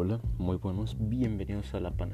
Hola, muy buenos, bienvenidos a la Pan